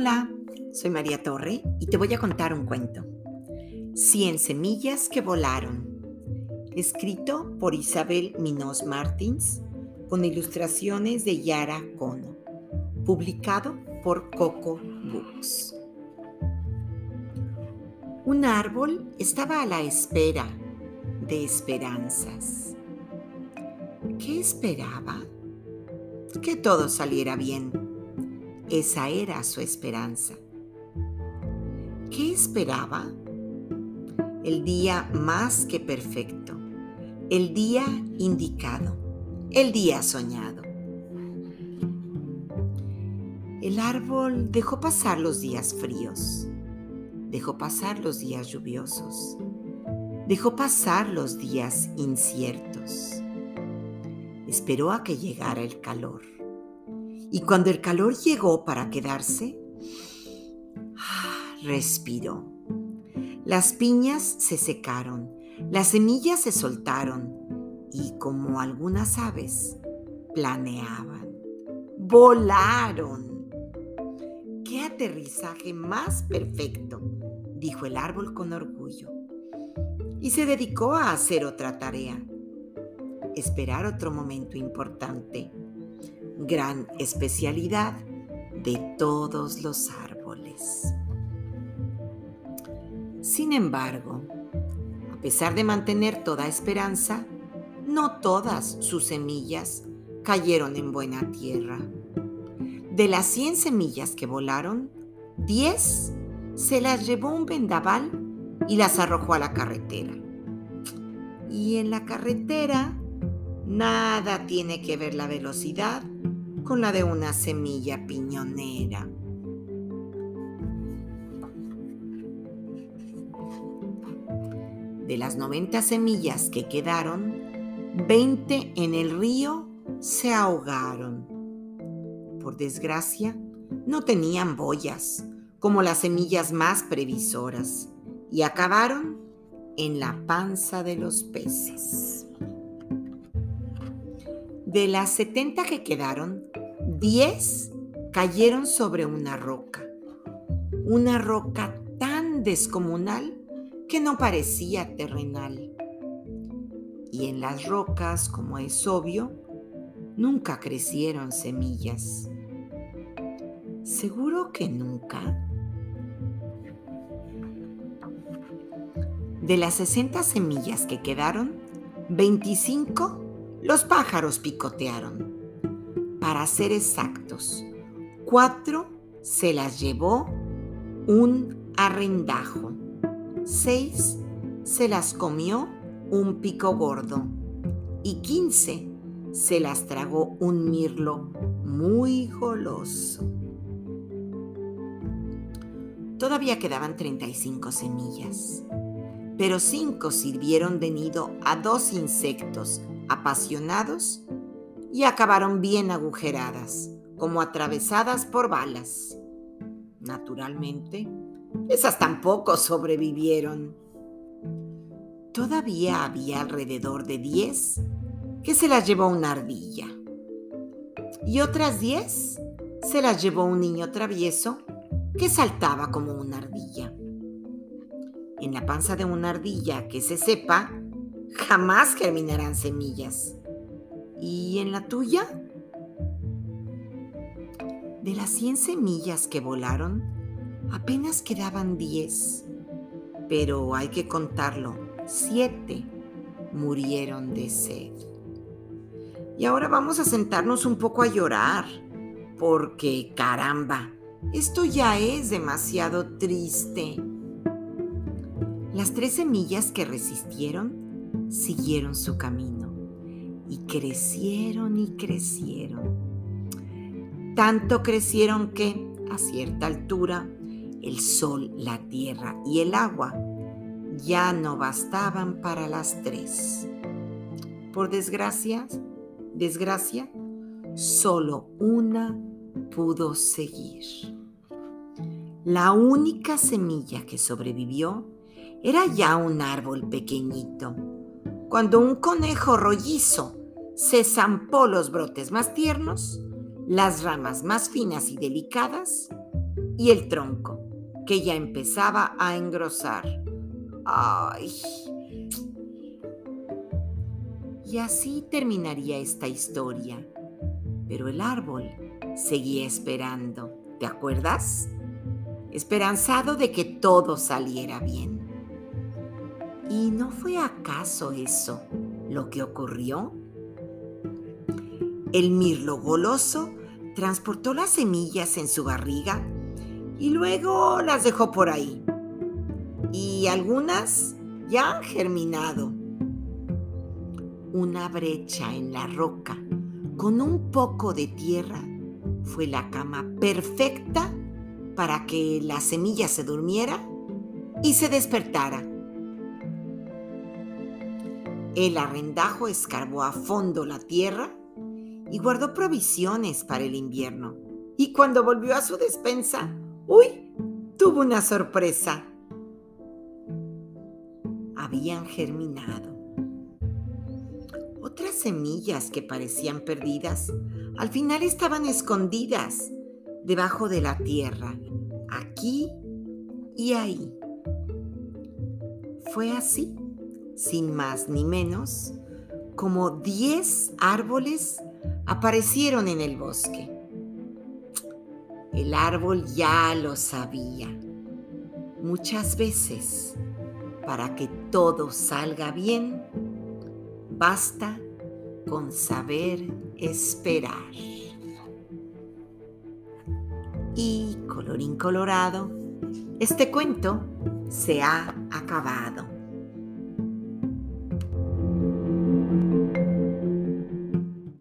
Hola, soy María Torre y te voy a contar un cuento. Cien semillas que volaron. Escrito por Isabel Minos Martins con ilustraciones de Yara Cono. Publicado por Coco Books. Un árbol estaba a la espera de esperanzas. ¿Qué esperaba? Que todo saliera bien. Esa era su esperanza. ¿Qué esperaba? El día más que perfecto, el día indicado, el día soñado. El árbol dejó pasar los días fríos, dejó pasar los días lluviosos, dejó pasar los días inciertos. Esperó a que llegara el calor. Y cuando el calor llegó para quedarse, respiró. Las piñas se secaron, las semillas se soltaron y como algunas aves planeaban, volaron. ¡Qué aterrizaje más perfecto! dijo el árbol con orgullo. Y se dedicó a hacer otra tarea, esperar otro momento importante, gran especialidad de todos los árboles. Sin embargo, a pesar de mantener toda esperanza, no todas sus semillas cayeron en buena tierra. De las 100 semillas que volaron, 10 se las llevó un vendaval y las arrojó a la carretera. Y en la carretera nada tiene que ver la velocidad la de una semilla piñonera. De las 90 semillas que quedaron, 20 en el río se ahogaron. Por desgracia, no tenían boyas, como las semillas más previsoras, y acabaron en la panza de los peces. De las 70 que quedaron, 10 cayeron sobre una roca, una roca tan descomunal que no parecía terrenal. Y en las rocas, como es obvio, nunca crecieron semillas. ¿Seguro que nunca? De las 60 semillas que quedaron, 25 los pájaros picotearon. Para ser exactos, cuatro se las llevó un arrendajo. Seis se las comió un pico gordo y quince se las tragó un mirlo muy goloso. Todavía quedaban 35 semillas, pero cinco sirvieron de nido a dos insectos apasionados y acabaron bien agujeradas, como atravesadas por balas. Naturalmente, esas tampoco sobrevivieron. Todavía había alrededor de diez que se las llevó una ardilla. Y otras diez se las llevó un niño travieso que saltaba como una ardilla. En la panza de una ardilla que se sepa, jamás germinarán semillas. ¿Y en la tuya? De las 100 semillas que volaron, apenas quedaban 10. Pero hay que contarlo, 7 murieron de sed. Y ahora vamos a sentarnos un poco a llorar, porque caramba, esto ya es demasiado triste. Las tres semillas que resistieron siguieron su camino crecieron y crecieron. Tanto crecieron que, a cierta altura, el sol, la tierra y el agua ya no bastaban para las tres. Por desgracia, desgracia, solo una pudo seguir. La única semilla que sobrevivió era ya un árbol pequeñito. Cuando un conejo rollizo se zampó los brotes más tiernos, las ramas más finas y delicadas, y el tronco, que ya empezaba a engrosar. ¡Ay! Y así terminaría esta historia. Pero el árbol seguía esperando, ¿te acuerdas? Esperanzado de que todo saliera bien. ¿Y no fue acaso eso lo que ocurrió? El mirlo goloso transportó las semillas en su barriga y luego las dejó por ahí. Y algunas ya han germinado. Una brecha en la roca con un poco de tierra fue la cama perfecta para que la semilla se durmiera y se despertara. El arrendajo escarbó a fondo la tierra y guardó provisiones para el invierno. Y cuando volvió a su despensa, ¡uy! tuvo una sorpresa. Habían germinado. Otras semillas que parecían perdidas, al final estaban escondidas debajo de la tierra, aquí y ahí. Fue así, sin más ni menos, como diez árboles aparecieron en el bosque. El árbol ya lo sabía. Muchas veces, para que todo salga bien, basta con saber esperar. Y colorín colorado, este cuento se ha acabado.